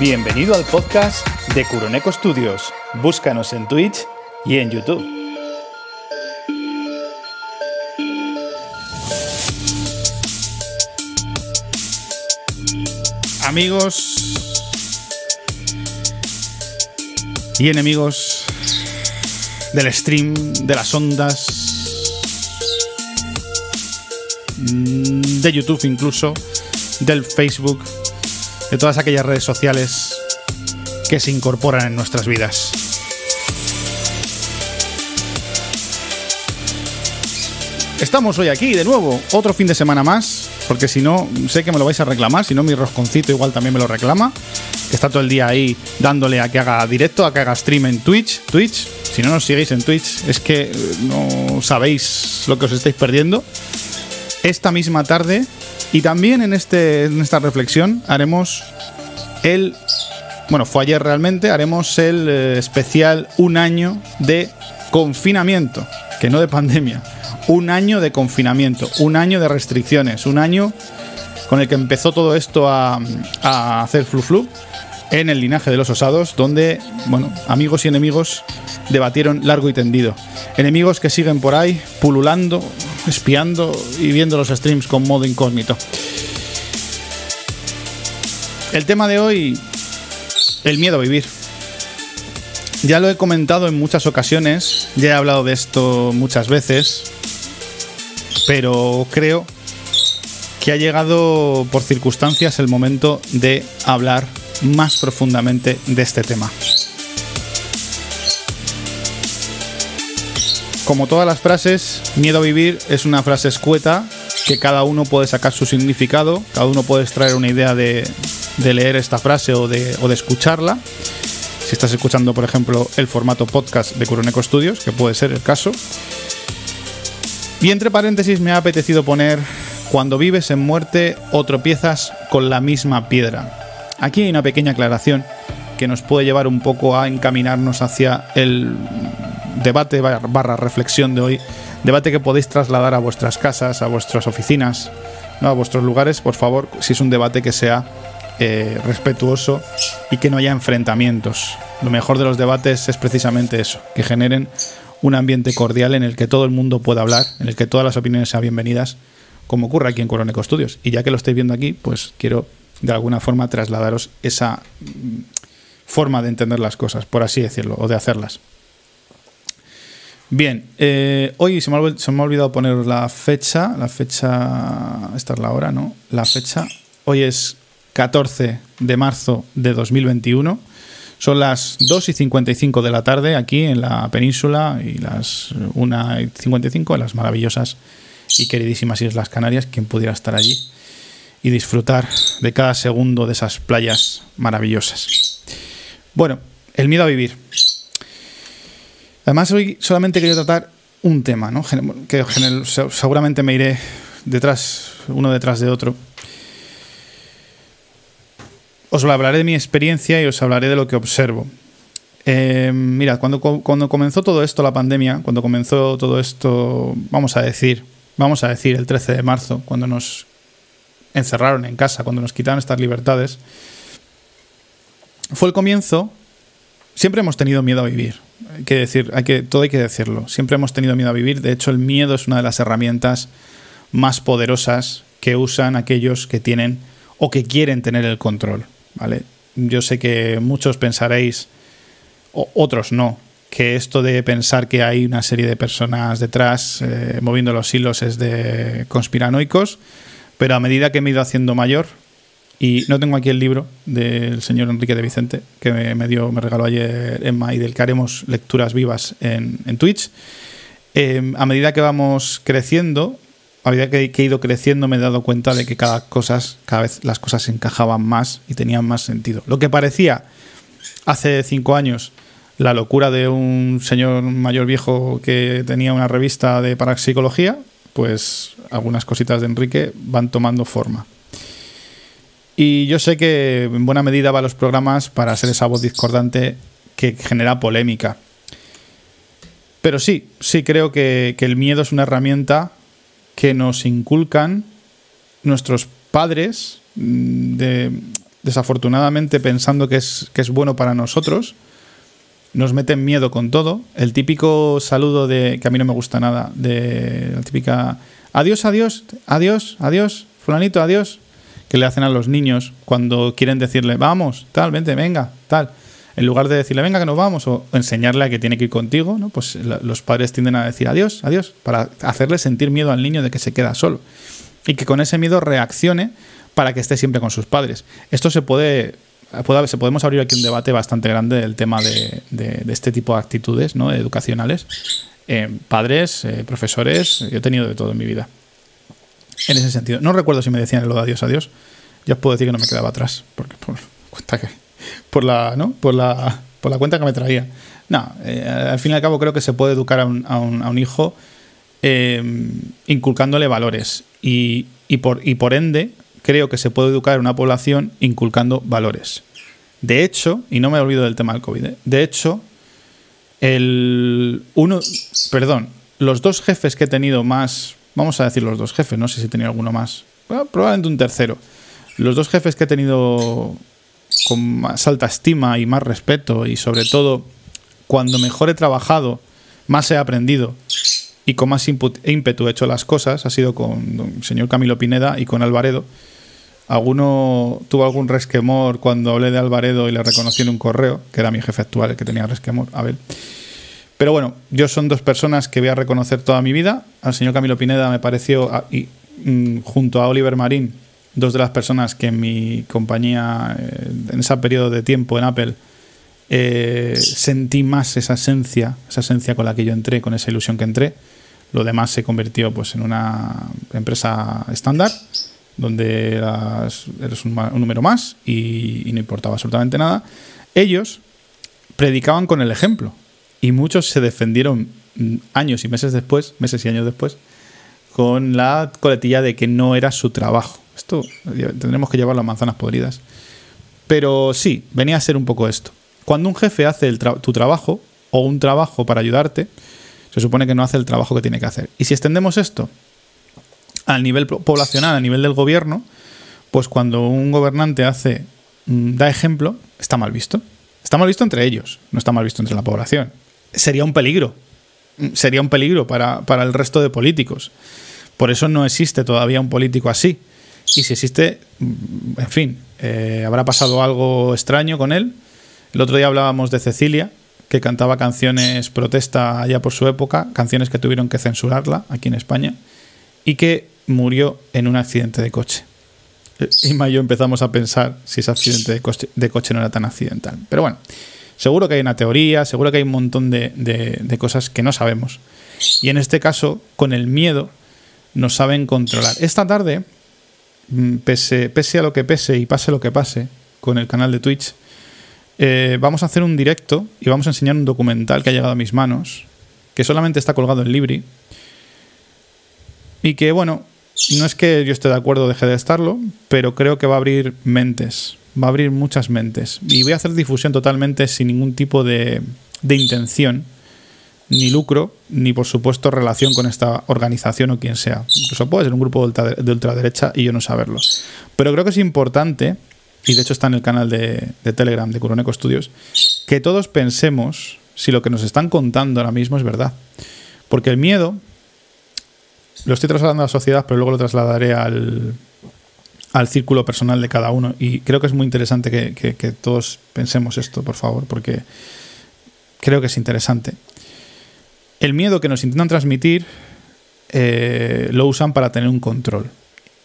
Bienvenido al podcast de Curoneco Studios. Búscanos en Twitch y en YouTube. Amigos y enemigos del stream, de las ondas, de YouTube incluso, del Facebook, de todas aquellas redes sociales que se incorporan en nuestras vidas. Estamos hoy aquí de nuevo, otro fin de semana más, porque si no, sé que me lo vais a reclamar, si no mi rosconcito igual también me lo reclama, que está todo el día ahí dándole a que haga directo, a que haga stream en Twitch, Twitch, si no nos seguís en Twitch, es que no sabéis lo que os estáis perdiendo. Esta misma tarde y también en, este, en esta reflexión haremos el. Bueno, fue ayer realmente, haremos el eh, especial un año de confinamiento, que no de pandemia. Un año de confinamiento, un año de restricciones, un año con el que empezó todo esto a, a hacer flu flu en el linaje de los osados, donde, bueno, amigos y enemigos debatieron largo y tendido. Enemigos que siguen por ahí pululando, espiando y viendo los streams con modo incógnito. El tema de hoy, el miedo a vivir. Ya lo he comentado en muchas ocasiones, ya he hablado de esto muchas veces, pero creo que ha llegado por circunstancias el momento de hablar más profundamente de este tema. Como todas las frases, miedo a vivir es una frase escueta que cada uno puede sacar su significado, cada uno puede extraer una idea de, leer esta frase o de, escucharla. Si estás escuchando, por ejemplo, el formato podcast de Curoneco Studios, que puede ser el caso. Y entre paréntesis me ha apetecido poner, cuando vives en muerte o tropiezas con la misma piedra. Aquí hay una pequeña aclaración que nos puede llevar un poco a encaminarnos hacia el debate barra reflexión de hoy. Debate que podéis trasladar a vuestras casas, a vuestras oficinas, ¿no? a vuestros lugares, por favor, si es un debate que sea eh, respetuoso y que no haya enfrentamientos. Lo mejor de los debates es precisamente eso, que generen un ambiente cordial en el que todo el mundo pueda hablar, en el que todas las opiniones sean bienvenidas, como ocurre aquí en Coroneco Studios. Y ya que lo estáis viendo aquí, pues quiero de alguna forma trasladaros esa mm, forma de entender las cosas, por así decirlo, o de hacerlas. Bien, eh, hoy se me, ha, olvidado poner la fecha, la fecha, esta es la hora, ¿no? La fecha, hoy es 14 de marzo de 2021, son las 2 y 55 de la tarde aquí en la península y las 1 y 55 en las maravillosas y queridísimas Islas Canarias, quien pudiera estar allí y disfrutar de cada segundo de esas playas maravillosas. Bueno, el miedo a vivir. Además, hoy solamente quería tratar un tema, ¿no? que seguramente me iré detrás, uno detrás de otro. Os hablaré de mi experiencia y os hablaré de lo que observo. Eh, mira, cuando, cuando comenzó todo esto, la pandemia, cuando comenzó todo esto, vamos a decir, vamos a decir el 13 de marzo, cuando nos encerraron en casa, cuando nos quitaron estas libertades, fue el comienzo. Siempre hemos tenido miedo a vivir. Hay que decir, hay que, todo hay que decirlo. Siempre hemos tenido miedo a vivir. De hecho, el miedo es una de las herramientas más poderosas que usan aquellos que tienen o que quieren tener el control. ¿vale? Yo sé que muchos pensaréis, otros no, que esto de pensar que hay una serie de personas detrás eh, moviendo los hilos es de conspiranoicos. Pero a medida que me he ido haciendo mayor, y no tengo aquí el libro del señor Enrique de Vicente, que me, dio, me regaló ayer Emma y del que haremos lecturas vivas en, Twitch. Em, a medida que vamos creciendo, a medida que, he ido creciendo, me he dado cuenta de que cada, cosas, cada vez las cosas se encajaban más y tenían más sentido. Lo que parecía hace cinco años la locura de un señor mayor viejo que tenía una revista de parapsicología, pues algunas cositas de Enrique van tomando forma. Y yo sé que en buena medida va a los programas para ser esa voz discordante que genera polémica. Pero sí, sí creo que, el miedo es una herramienta que nos inculcan nuestros padres mm, de, desafortunadamente pensando que es, que es bueno para nosotros, nos meten miedo con todo. El típico saludo de, que a mí no me gusta nada, de la típica, adiós, adiós, adiós, adiós, fulanito, adiós, que le hacen a los niños cuando quieren decirle, vamos, tal, vente, venga, tal. En lugar de decirle, venga, que nos vamos, o enseñarle a que tiene que ir contigo, ¿no? pues los padres tienden a decir adiós, adiós, para hacerle sentir miedo al niño de que se queda solo. Y que con ese miedo reaccione para que esté siempre con sus padres. Esto se puede se podemos abrir aquí un debate bastante grande del tema de, este tipo de actitudes ¿no? educacionales. Eh, padres, eh, profesores, yo he tenido de todo en mi vida. En ese sentido. No recuerdo si me decían lo de adiós, adiós. Ya os puedo decir que no me quedaba atrás. Porque por, cuenta que, por, la, ¿no? por, la, por la cuenta que me traía. No, eh, al fin y al cabo creo que se puede educar a un, hijo inculcándole valores. Y, y, por, y por ende, creo que se puede educar a una población inculcando valores. De hecho, y no me olvido del tema del COVID, ¿eh? de hecho, el uno, perdón, los dos jefes que he tenido más, vamos a decir los dos jefes, no sé si he tenido alguno más, probablemente un tercero. Los dos jefes que he tenido con más alta estima y más respeto y sobre todo cuando mejor he trabajado, más he aprendido y con más ímpetu he hecho las cosas, ha sido con el señor Camilo Pineda y con Alvaredo ¿Alguno tuvo algún resquemor cuando hablé de Alvaredo y le reconocí en un correo, que era mi jefe actual el que tenía resquemor, Abel? Pero bueno, yo son dos personas que voy a reconocer toda mi vida. Al señor Camilo Pineda me pareció, ah, y, mm, junto a Oliver Marín, dos de las personas que en mi compañía, eh, en ese periodo de tiempo en Apple, eh, sentí más esa esencia, esa esencia con la que yo entré, con esa ilusión que entré. Lo demás se convirtió pues, en una empresa estándar donde eres un, número más y, no importaba absolutamente nada, ellos predicaban con el ejemplo y muchos se defendieron años y meses después, meses y años después, con la coletilla de que no era su trabajo. Esto tendremos que llevar las manzanas podridas. Pero sí, venía a ser un poco esto. Cuando un jefe hace tu trabajo o un trabajo para ayudarte, se supone que no hace el trabajo que tiene que hacer. Y si extendemos esto al nivel poblacional, a nivel del gobierno, pues cuando un gobernante hace, mm, da ejemplo, está mal visto. Está mal visto entre ellos, no está mal visto entre la población. Sería un peligro. Sería un peligro para, el resto de políticos. Por eso no existe todavía un político así. Y si existe, mm, en fin, eh, habrá pasado algo extraño con él. El otro día hablábamos de Cecilia, que cantaba canciones protesta allá por su época, canciones que tuvieron que censurarla aquí en España y que murió en un accidente de coche. Y yo empezamos a pensar si ese accidente de coche no era tan accidental. Pero bueno, seguro que hay una teoría, seguro que hay un montón de, cosas que no sabemos. Y en este caso, con el miedo, nos saben controlar. Esta tarde, mm, pese, a lo que pese y pase lo que pase con el canal de Twitch, eh, vamos a hacer un directo y vamos a enseñar un documental que ha llegado a mis manos, que solamente está colgado en Libri, y que, bueno, no es que yo esté de acuerdo o deje de estarlo, pero creo que va a abrir mentes, va a abrir muchas mentes. Y voy a hacer difusión totalmente sin ningún tipo de, intención, ni lucro, ni por supuesto relación con esta organización o quien sea. Incluso puede ser un grupo de ultraderecha y yo no saberlo. Pero creo que es importante, y de hecho está en el canal de, de Telegram de Curoneco Studios, que todos pensemos si lo que nos están contando ahora mismo es verdad. Porque el miedo lo estoy trasladando a la sociedad, pero luego lo trasladaré al, círculo personal de cada uno. Y creo que es muy interesante que, todos pensemos esto, por favor, porque creo que es interesante. El miedo que nos intentan transmitir eh, lo usan para tener un control.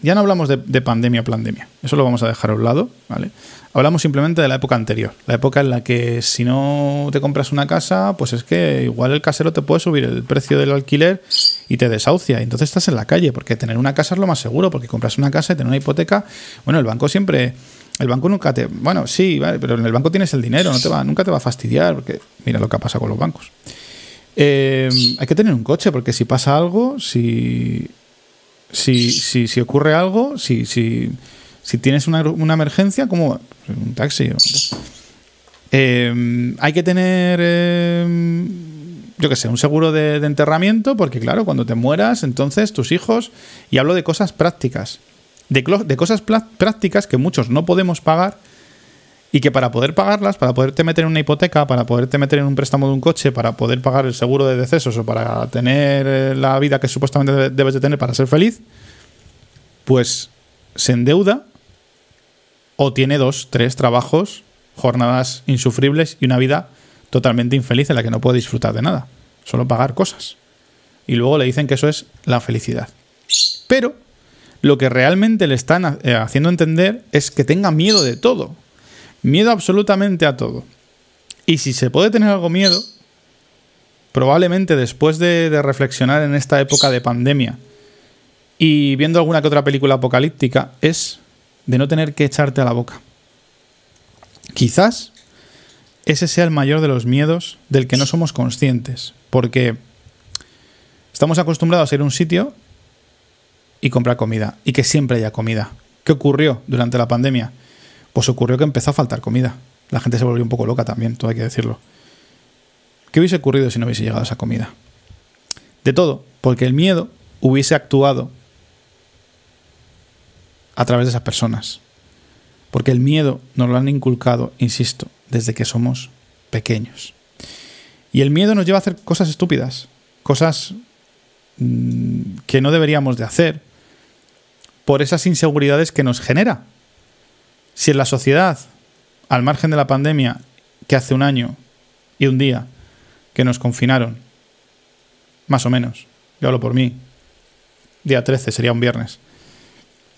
Ya no hablamos de, de pandemia pandemia, eso lo vamos a dejar a un lado, ¿vale? Hablamos simplemente de la época anterior, la época en la que si no te compras una casa, pues es que igual el casero te puede subir el precio del alquiler y te desahucia. Y entonces estás en la calle, porque tener una casa es lo más seguro, porque compras una casa y tener una hipoteca, bueno, el banco siempre... El banco nunca te... Bueno, sí, vale, pero en el banco tienes el dinero, no te va, nunca te va a fastidiar, porque mira lo que ha pasado con los bancos. Eh, hay que tener un coche, porque si pasa algo, si... Si, si, si ocurre algo, si, si, si tienes una, emergencia, como un taxi. Eh, hay que tener, eh, yo qué sé, un seguro de, enterramiento, porque claro, cuando te mueras, entonces tus hijos, y hablo de cosas prácticas, de, de cosas prácticas que muchos no podemos pagar y que para poder pagarlas, para poderte meter en una hipoteca, para poderte meter en un préstamo de un coche, para poder pagar el seguro de decesos o para tener eh, la vida que supuestamente debes de tener para ser feliz, pues se endeuda o tiene dos, tres trabajos, jornadas insufribles y una vida totalmente infeliz en la que no puede disfrutar de nada, solo pagar cosas. Y luego le dicen que eso es la felicidad. Pero lo que realmente le están eh, haciendo entender es que tenga miedo de todo. Miedo absolutamente a todo. Y si se puede tener algo miedo, probablemente después de, de reflexionar en esta época de pandemia y viendo alguna que otra película apocalíptica, es de no tener que echarte a la boca. Quizás ese sea el mayor de los miedos del que no somos conscientes, porque estamos acostumbrados a ir a un sitio y comprar comida, y que siempre haya comida. ¿Qué ocurrió durante la pandemia? Pues ocurrió que empezó a faltar comida. La gente se volvió un poco loca también, todo hay que decirlo. ¿Qué hubiese ocurrido si no hubiese llegado esa comida? De todo, porque el miedo hubiese actuado a través de esas personas. Porque el miedo nos lo han inculcado, insisto, desde que somos pequeños. Y el miedo nos lleva a hacer cosas estúpidas, cosas mm, que no deberíamos de hacer, por esas inseguridades que nos genera. Si en la sociedad, al margen de la pandemia, que hace un año y un día que nos confinaron, más o menos, yo hablo por mí, día 13 sería un viernes,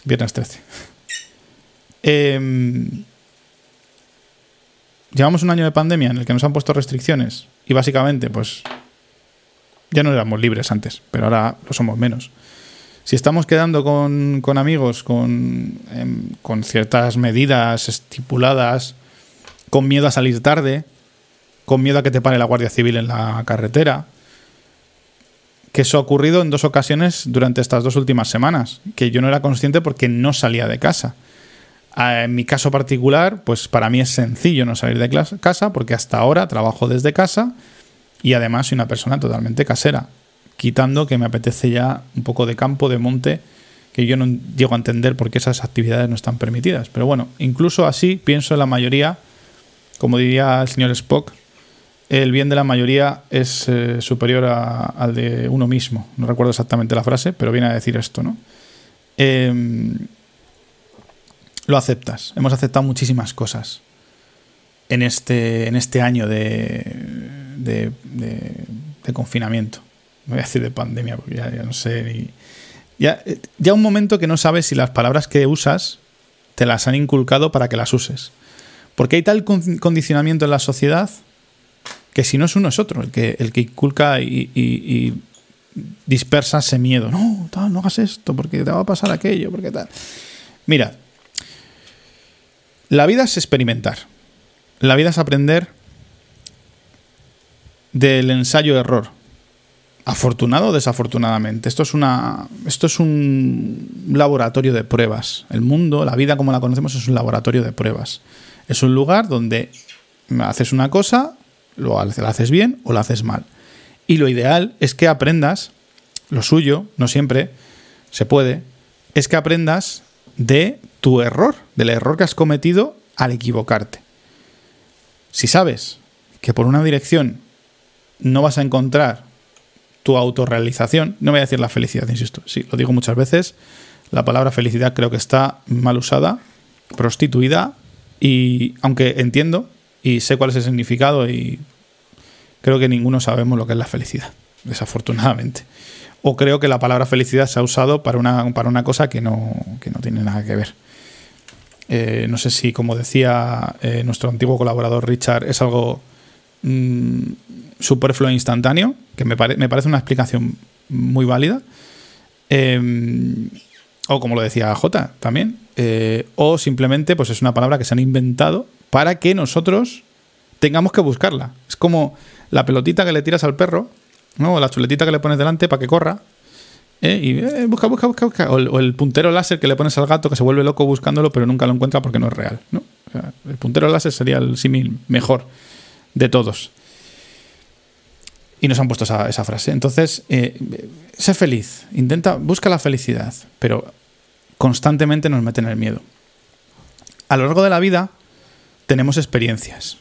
Viernes 13. Em, llevamos un año de pandemia en el que nos han puesto restricciones y básicamente, pues, ya no éramos libres antes, pero ahora lo somos menos. Si estamos quedando con, amigos con, em, con ciertas medidas estipuladas, con miedo a salir tarde, con miedo a que te pare la Guardia Civil en la carretera, que eso ha ocurrido en dos ocasiones durante estas dos últimas semanas, que yo no era consciente porque no salía de casa. Ah, en mi caso particular, pues para mí es sencillo no salir de casa porque hasta ahora trabajo desde casa y además soy una persona totalmente casera, quitando que me apetece ya un poco de campo, de monte, que yo no llego a entender por qué esas actividades no están permitidas. Pero bueno, incluso así pienso en la mayoría, como diría el señor Spock, el bien de la mayoría es eh, superior al de uno mismo. No recuerdo exactamente la frase, pero viene a decir esto, ¿no? Em, lo aceptas. Hemos aceptado muchísimas cosas en este, en este año de, de, confinamiento. voy a decir de pandemia, porque ya, no sé ni... Ya, ya un momento que no sabes si las palabras que usas te las han inculcado para que las uses. Porque hay tal condicionamiento en la sociedad que si no es uno es otro, el que, el que inculca y, dispersa ese miedo. No, no hagas esto, porque te va a pasar aquello, porque tal. Mira, la vida es experimentar. La vida es aprender del ensayo-error. Afortunado o desafortunadamente. Esto es, una, esto es un laboratorio de pruebas. El mundo, la vida como la conocemos, es un laboratorio de pruebas. Es un lugar donde haces una cosa, lo haces bien o lo haces mal. Y lo ideal es que aprendas, lo suyo, no siempre se puede, es que aprendas de tu error, del error que has cometido al equivocarte. Si sabes que por una dirección no vas a encontrar tu autorrealización, no voy a decir la felicidad, insisto, sí, lo digo muchas veces, la palabra felicidad creo que está mal usada, prostituida, y aunque entiendo y sé cuál es el significado y creo que ninguno sabemos lo que es la felicidad, desafortunadamente. O creo que la palabra felicidad se ha usado para una, para una cosa que no, no tiene nada que ver. Eh, no sé si, como decía eh, nuestro antiguo colaborador Richard, es algo mm, superfluo e instantáneo, que me, me, parece una explicación muy válida. Em, o como lo decía J también. Eh, o simplemente pues es una palabra que se han inventado para que nosotros tengamos que buscarla. Es como la pelotita que le tiras al perro, ¿no? O la chuletita que le pones delante para que corra. ¿Eh? Y eh, busca, busca, busca, busca. O el, puntero láser que le pones al gato que se vuelve loco buscándolo, pero nunca lo encuentra porque no es real. el puntero láser sería el símil mejor de todos. Y nos han puesto esa, esa frase. Entonces, eh, sé feliz, intenta, busca la felicidad, pero constantemente nos meten el miedo. A lo largo de la vida tenemos experiencias.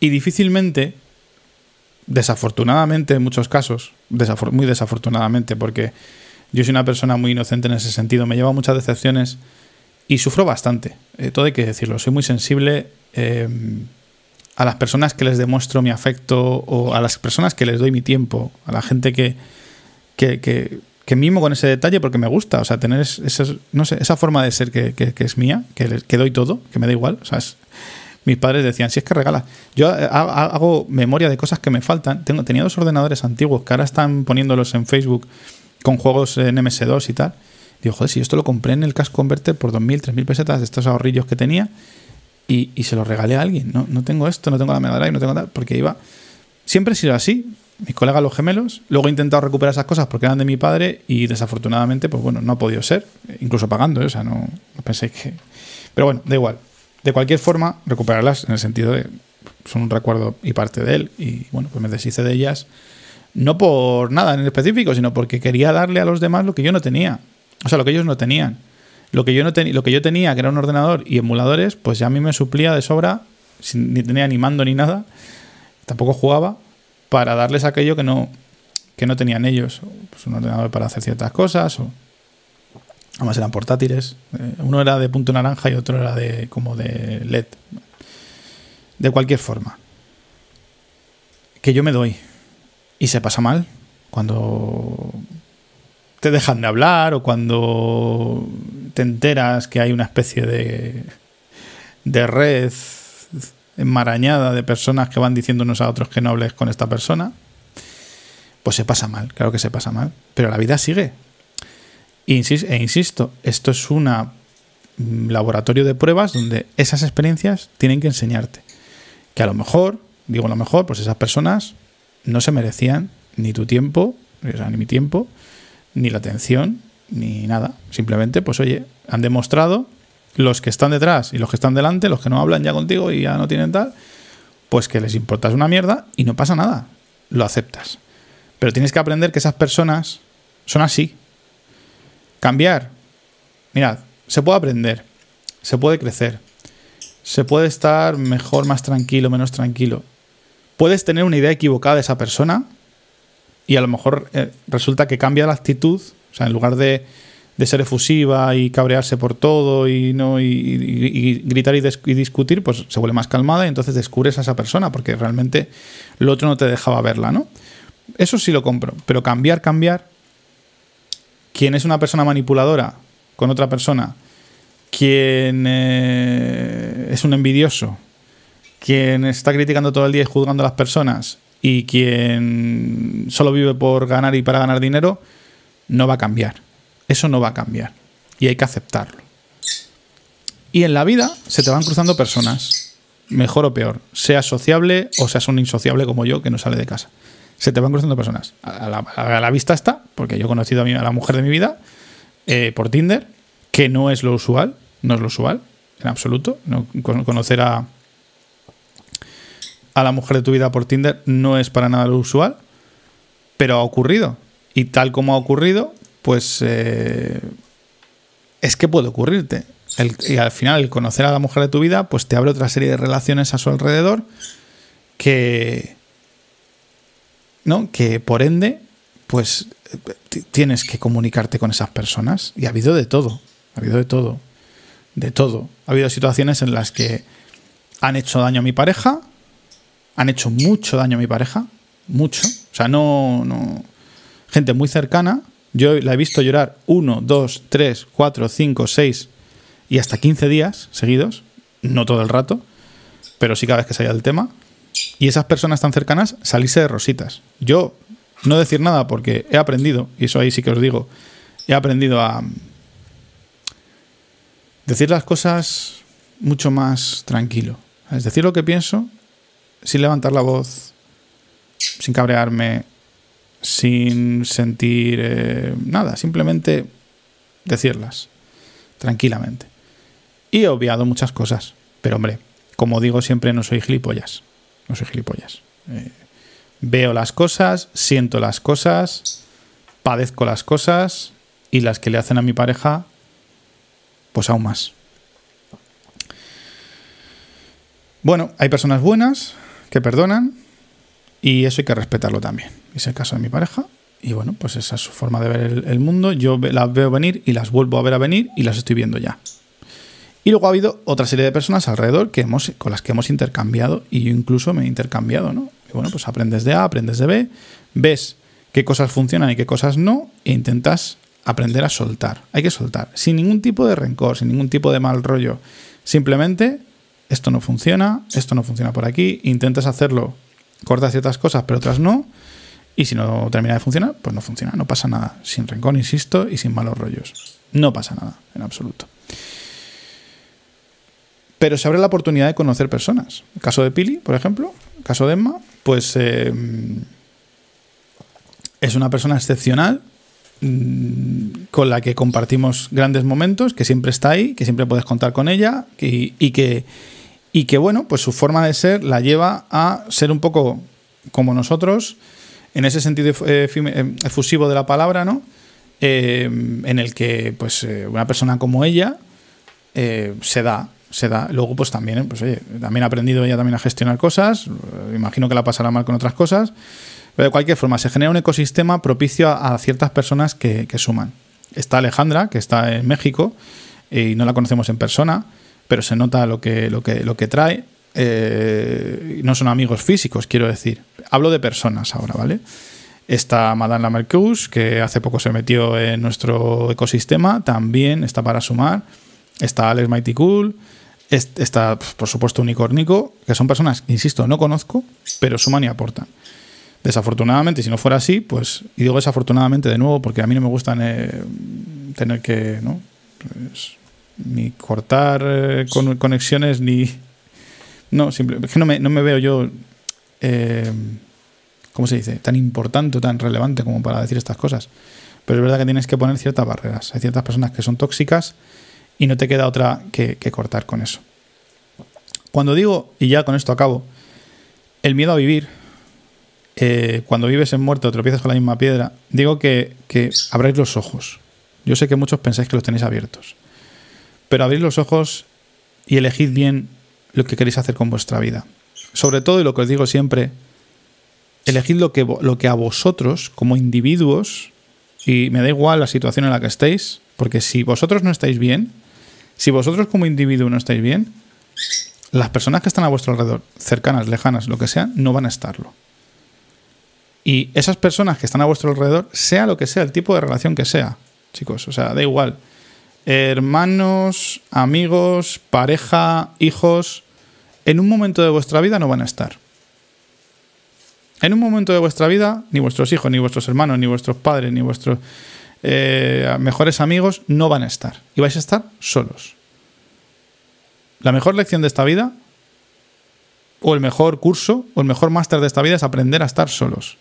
Y difícilmente, desafortunadamente en muchos casos, muy desafortunadamente, porque yo soy una persona muy inocente en ese sentido, me lleva muchas decepciones y sufro bastante. Eh, todo hay que decirlo, soy muy sensible eh, a las personas que les demuestro mi afecto o a las personas que les doy mi tiempo, a la gente que, que, que, mimo con ese detalle porque me gusta, o sea, tener esa, forma de ser que, es mía, que, doy todo, que me da igual, o sea, mis padres decían, si es que regala. Yo eh, hago memoria de cosas que me faltan. Tengo, tenía dos ordenadores antiguos que ahora están poniéndolos en Facebook con juegos en MS2 y tal. Digo, joder, si esto lo compré en el Cash Converter por 2.000, 3.000 pesetas de estos ahorrillos que tenía y, y, se lo regalé a alguien. No, no tengo esto, no tengo la Mega Drive, no tengo nada, porque iba... Siempre he sido así. Mis colegas los gemelos. Luego he intentado recuperar esas cosas porque eran de mi padre y desafortunadamente, pues bueno, no ha podido ser. Incluso pagando, ¿eh? o sea, no, no penséis que... Pero bueno, da igual. De cualquier forma, recuperarlas en el sentido de son un recuerdo y parte de él. Y bueno, pues me deshice de ellas. No por nada en específico, sino porque quería darle a los demás lo que yo no tenía. O sea, lo que ellos no tenían. Lo que yo, no lo que yo tenía, que era un ordenador y emuladores, pues ya a mí me suplía de sobra, ni tenía ni mando ni nada. Tampoco jugaba para darles aquello que no, que no tenían ellos. Pues un ordenador para hacer ciertas cosas o Además eran portátiles. Eh, uno era de punto naranja y otro era de como de LED. De cualquier forma. Que yo me doy. Y se pasa mal. Cuando te dejan de hablar o cuando te enteras que hay una especie de, de red enmarañada de personas que van diciéndonos a otros que no hables con esta persona, pues se pasa mal, claro que se pasa mal. Pero la vida sigue, e insisto, esto es un mm, laboratorio de pruebas donde esas experiencias tienen que enseñarte. Que a lo mejor, digo a lo mejor, pues esas personas no se merecían ni tu tiempo, ni mi tiempo, ni la atención, ni nada. Simplemente, pues oye, han demostrado los que están detrás y los que están delante, los que no hablan ya contigo y ya no tienen tal, pues que les importas una mierda y no pasa nada. Lo aceptas. Pero tienes que aprender que esas personas son así, Cambiar. Mirad, se puede aprender, se puede crecer, se puede estar mejor, más tranquilo, menos tranquilo. Puedes tener una idea equivocada de esa persona y a lo mejor eh, resulta que cambia la actitud, o sea, en lugar de, ser efusiva y cabrearse por todo y, ¿no? y, gritar y, y, discutir, pues se vuelve más calmada y entonces descubres a esa persona porque realmente lo otro no te dejaba verla, ¿no? Eso sí lo compro, pero cambiar, cambiar, quien es una persona manipuladora con otra persona, quien eh, es un envidioso, quien está criticando todo el día y juzgando a las personas y quien solo vive por ganar y para ganar dinero, no va a cambiar. Eso no va a cambiar. Y hay que aceptarlo. Y en la vida se te van cruzando personas, mejor o peor, seas sociable o seas un insociable como yo que no sale de casa se te van cruzando personas. A la, vista está, porque yo he conocido a, la mujer de mi vida eh, por Tinder, que no es lo usual, no es lo usual, en absoluto. No, conocer a, a la mujer de tu vida por Tinder no es para nada lo usual, pero ha ocurrido. Y tal como ha ocurrido, pues eh, es que puede ocurrirte. y al final, el conocer a la mujer de tu vida, pues te abre otra serie de relaciones a su alrededor que, ¿no? Que por ende, pues tienes que comunicarte con esas personas. Y ha habido de todo, ha habido de todo, de todo. Ha habido situaciones en las que han hecho daño a mi pareja, han hecho mucho daño a mi pareja, mucho. O sea, no, no. Gente muy cercana. Yo la he visto llorar uno, dos, tres, cuatro, cinco, seis y hasta 15 días seguidos. No todo el rato, pero sí cada vez que salía del tema y esas personas tan cercanas salirse de rositas. Yo no decir nada porque he aprendido, y eso ahí sí que os digo, he aprendido a decir las cosas mucho más tranquilo. Es decir lo que pienso sin levantar la voz, sin cabrearme, sin sentir eh, nada, simplemente decirlas tranquilamente. Y he obviado muchas cosas, pero hombre, como digo siempre, no soy gilipollas. No soy gilipollas. Eh, veo las cosas, siento las cosas, padezco las cosas y las que le hacen a mi pareja pues aún más. Bueno, hay personas buenas que perdonan y eso hay que respetarlo también. Es el caso de mi pareja y bueno, pues esa es su forma de ver el, mundo. Yo las veo venir y las vuelvo a ver a venir y las estoy viendo ya. Y luego ha habido otra serie de personas alrededor que hemos, con las que hemos intercambiado y yo incluso me he intercambiado, ¿no? Y bueno, pues aprendes de A, aprendes de B, ves qué cosas funcionan y qué cosas no e intentas aprender a soltar. Hay que soltar, sin ningún tipo de rencor, sin ningún tipo de mal rollo. Simplemente, esto no funciona, esto no funciona por aquí, intentas hacerlo, cortas ciertas cosas, pero otras no y si no termina de funcionar, pues no funciona, no pasa nada. Sin rencor, insisto, y sin malos rollos. No pasa nada, en absoluto. Pero se abre la oportunidad de conocer personas. El caso de Pili, por ejemplo, caso de Emma, pues eh, es una persona excepcional mm, con la que compartimos grandes momentos, que siempre está ahí, que siempre puedes contar con ella y, que, y que, bueno, pues su forma de ser la lleva a ser un poco como nosotros, en ese sentido eh, eh, efusivo de la palabra, ¿no? En el que pues una persona como ella se da, se da. Luego, pues también, pues también ha aprendido ella también a gestionar cosas. Imagino que la pasará mal con otras cosas. Pero de cualquier forma, se genera un ecosistema propicio a, ciertas personas que, suman. Está Alejandra, que está en México, y no la conocemos en persona, pero se nota lo que, lo que, lo que trae. no son amigos físicos, quiero decir hablo de personas ahora, ¿vale? Está Madame Lamercus, que hace poco se metió en nuestro ecosistema, también está para sumar. Está Alex Mighty Cool, está, por supuesto, Unicornico, que son personas insisto, no conozco, pero suman y aportan. Desafortunadamente, si no fuera así, pues, y digo desafortunadamente de nuevo, porque a mí no me gusta eh, tener que, ¿no? Pues, ni cortar eh, conexiones, ni. No, simplemente, es que no me, no me veo yo eh, ¿cómo se dice? Tan importante o tan relevante como para decir estas cosas. Pero es verdad que tienes que poner ciertas barreras. Hay ciertas personas que son tóxicas y no te queda otra que, cortar con eso. Cuando digo, y ya con esto acabo, el miedo a vivir, eh, cuando vives en muerte o tropiezas con la misma piedra, digo que, que abráis los ojos. Yo sé que muchos pensáis que los tenéis abiertos. Pero abrid los ojos y elegid bien lo que queréis hacer con vuestra vida sobre todo, y lo que os digo siempre, elegid lo que, lo que a vosotros, como individuos, y me da igual la situación en la que estéis, porque si vosotros no estáis bien, si vosotros como individuo no estáis bien, las personas que están a vuestro alrededor, cercanas, lejanas, lo que sea, no van a estarlo. Y esas personas que están a vuestro alrededor, sea lo que sea, el tipo de relación que sea, chicos, o sea, da igual. Hermanos, amigos, pareja, hijos, en un momento de vuestra vida no van a estar. En un momento de vuestra vida, ni vuestros hijos, ni vuestros hermanos, ni vuestros padres, ni vuestros eh, mejores amigos no van a estar. Y vais a estar solos. La mejor lección de esta vida, o el mejor curso, o el mejor máster de esta vida es aprender a estar solos.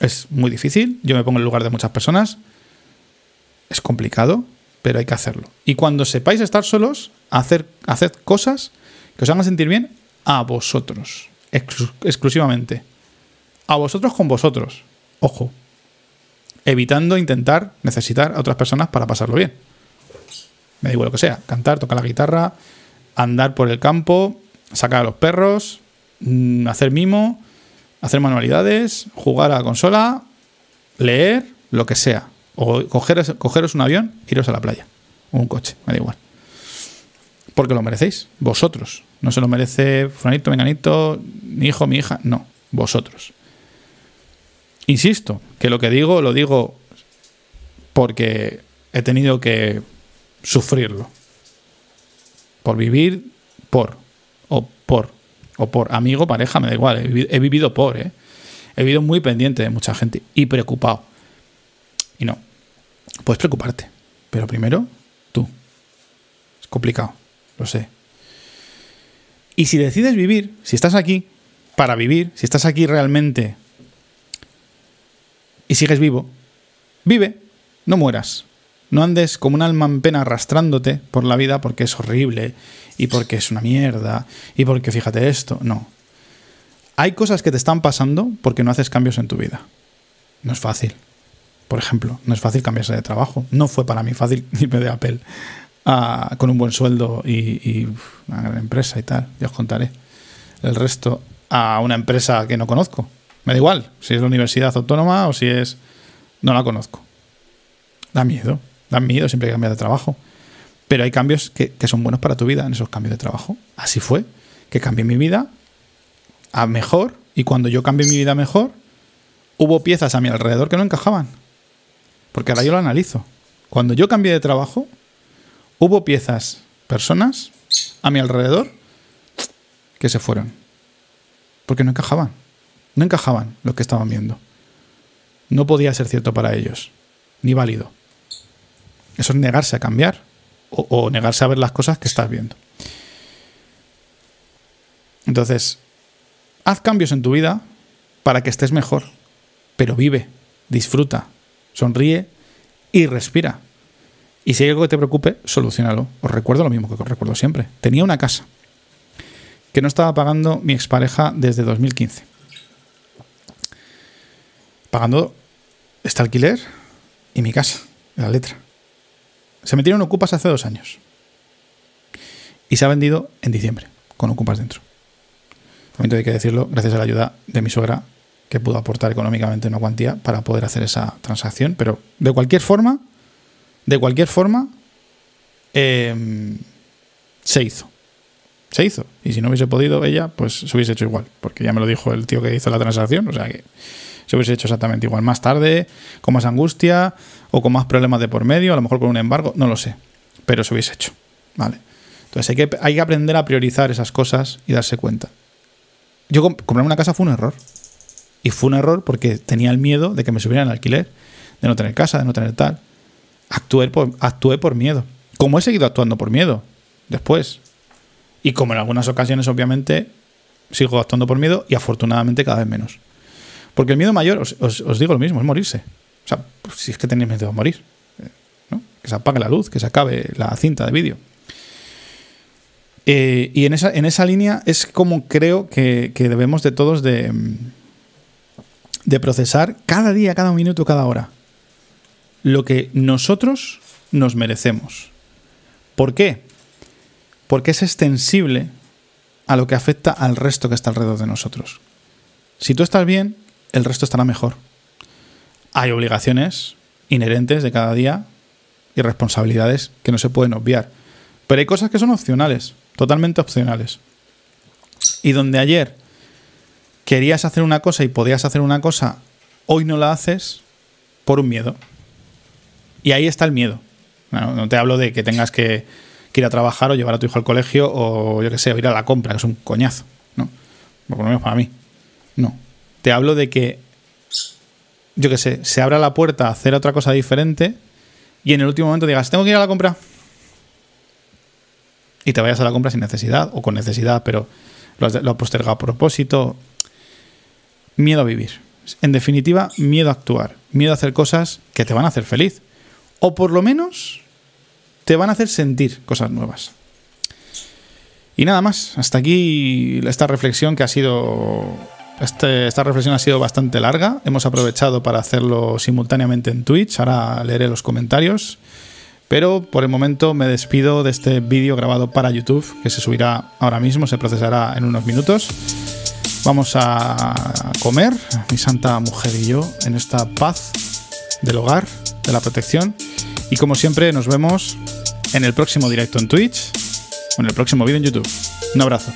Es muy difícil, yo me pongo en el lugar de muchas personas. Es complicado, pero hay que hacerlo. Y cuando sepáis estar solos, hacer, haced cosas que os hagan sentir bien a vosotros, exclusivamente. A vosotros con vosotros. Ojo. Evitando intentar necesitar a otras personas para pasarlo bien. Me digo lo que sea. Cantar, tocar la guitarra, andar por el campo, sacar a los perros, mm, hacer mimo, hacer manualidades, jugar a la consola, leer, lo que sea. O cogeros, cogeros un avión, iros a la playa. O un coche, me da igual. Porque lo merecéis, vosotros. No se lo merece Franito, Menganito, mi hijo, mi hija, no, vosotros. Insisto, que lo que digo lo digo porque he tenido que sufrirlo. Por vivir por, o por, o por amigo, pareja, me da igual, he vivido, por, ¿eh? He vivido muy pendiente de mucha gente y preocupado. Y no, puedes preocuparte, pero primero tú. Es complicado, lo sé. Y si decides vivir, si estás aquí para vivir, si estás aquí realmente y sigues vivo, vive, no mueras. No andes como un alma en pena arrastrándote por la vida porque es horrible y porque es una mierda y porque fíjate esto. No. Hay cosas que te están pasando porque no haces cambios en tu vida. No es fácil. por ejemplo. No es fácil cambiarse de trabajo. No fue para mí fácil irme de Apple con un buen sueldo y, una gran empresa y tal. Ya os contaré el resto a una empresa que no conozco. Me da igual si es la universidad autónoma o si es... No la conozco. Da miedo. Da miedo siempre que cambias de trabajo. Pero hay cambios que, que, son buenos para tu vida en esos cambios de trabajo. Así fue. Que cambié mi vida a mejor. Y cuando yo cambié mi vida mejor, hubo piezas a mi alrededor que no encajaban. Porque ahora yo lo analizo. Cuando yo cambié de trabajo, hubo piezas, personas a mi alrededor que se fueron. Porque no encajaban. No encajaban lo que estaban viendo. No podía ser cierto para ellos, ni válido. Eso es negarse a cambiar o, o negarse a ver las cosas que estás viendo. Entonces, haz cambios en tu vida para que estés mejor, pero vive, disfruta, sonríe y respira. Y si hay algo que te preocupe, solucionalo. Os recuerdo lo mismo que os recuerdo siempre. Tenía una casa que no estaba pagando mi expareja desde 2015. Pagando este alquiler y mi casa, la letra. Se metieron ocupas hace dos años. Y se ha vendido en diciembre, con ocupas dentro. Momento hay que decirlo, gracias a la ayuda de mi suegra, que pudo aportar económicamente una cuantía para poder hacer esa transacción. Pero de cualquier forma, de cualquier forma, em, se hizo. Se hizo. Y si no hubiese podido ella, pues se hubiese hecho igual. Porque ya me lo dijo el tío que hizo la transacción. O sea que se hubiese hecho exactamente igual. Más tarde, con más angustia o con más problemas de por medio, a lo mejor con un embargo, no lo sé. Pero se hubiese hecho. ¿Vale? Entonces hay que, hay que aprender a priorizar esas cosas y darse cuenta. Yo comprarme una casa fue un error. Y fue un error porque tenía el miedo de que me subieran el alquiler, de no tener casa, de no tener tal. Actué por, actué por miedo. Como he seguido actuando por miedo después. Y como en algunas ocasiones, obviamente, sigo actuando por miedo y afortunadamente cada vez menos. Porque el miedo mayor, os, digo lo mismo, es morirse. O sea, si es que tenéis miedo a morir. Eh, que se apague la luz, que se acabe la cinta de vídeo. Eh, y en esa, en esa línea es como creo que, que debemos de todos de, de procesar cada día, cada minuto, cada hora lo que nosotros nos merecemos. ¿Por qué? Porque es extensible a lo que afecta al resto que está alrededor de nosotros. Si tú estás bien, el resto estará mejor. Hay obligaciones inherentes de cada día y responsabilidades que no se pueden obviar. Pero hay cosas que son opcionales, totalmente opcionales. Y donde ayer querías hacer una cosa y podías hacer una cosa, hoy no la haces por un miedo. Y ahí está el miedo. no te hablo de que tengas que, ir a trabajar o llevar a tu hijo al colegio o yo qué sé, o ir a la compra, que es un coñazo. No. Por lo menos para mí. No. Te hablo de que, yo qué sé, se abra la puerta a hacer otra cosa diferente y en el último momento digas, tengo que ir a la compra. Y te vayas a la compra sin necesidad o con necesidad, pero lo has, lo has postergado a propósito miedo a vivir. En definitiva, miedo a actuar, miedo a hacer cosas que te van a hacer feliz. O por lo menos te van a hacer sentir cosas nuevas. Y nada más, hasta aquí esta reflexión que ha sido... Este, esta reflexión ha sido bastante larga. Hemos aprovechado para hacerlo simultáneamente en Twitch. Ahora leeré los comentarios. Pero por el momento me despido de este vídeo grabado para YouTube, que se subirá ahora mismo, se procesará en unos minutos. Vamos a comer, mi santa mujer y yo, en esta paz del hogar, de la protección. Y como siempre, nos vemos en el próximo directo en Twitch o en el próximo vídeo en YouTube. Un abrazo.